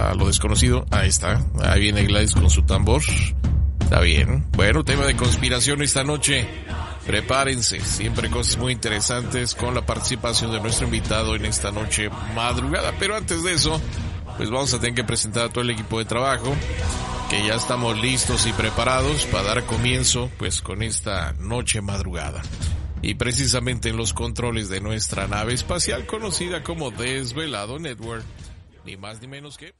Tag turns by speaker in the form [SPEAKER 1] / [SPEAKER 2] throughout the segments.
[SPEAKER 1] A lo desconocido, ahí está. Ahí viene Gladys con su tambor. Está bien. Bueno, tema de conspiración esta noche. Prepárense, siempre cosas muy interesantes con la participación de nuestro invitado en esta noche madrugada. Pero antes de eso, pues vamos a tener que presentar a todo el equipo de trabajo, que ya estamos listos y preparados para dar comienzo pues con esta noche madrugada. Y precisamente en los controles de nuestra nave espacial conocida como Desvelado Network, ni más ni menos que...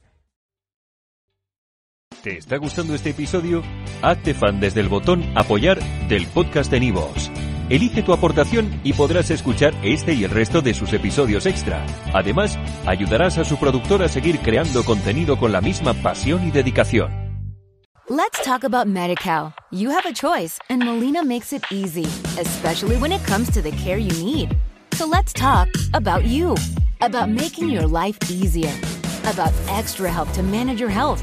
[SPEAKER 2] ¿Te está gustando este episodio? Hazte fan desde el botón Apoyar del podcast de Nivos. Elige tu aportación y podrás escuchar este y el resto de sus episodios extra. Además, ayudarás a su productor a seguir creando contenido con la misma pasión y dedicación.
[SPEAKER 3] Let's talk about MediCal. You have a choice, and Molina makes it easy, especially when it comes to the care you need. So let's talk about you, about making your life easier, about extra help to manage your health.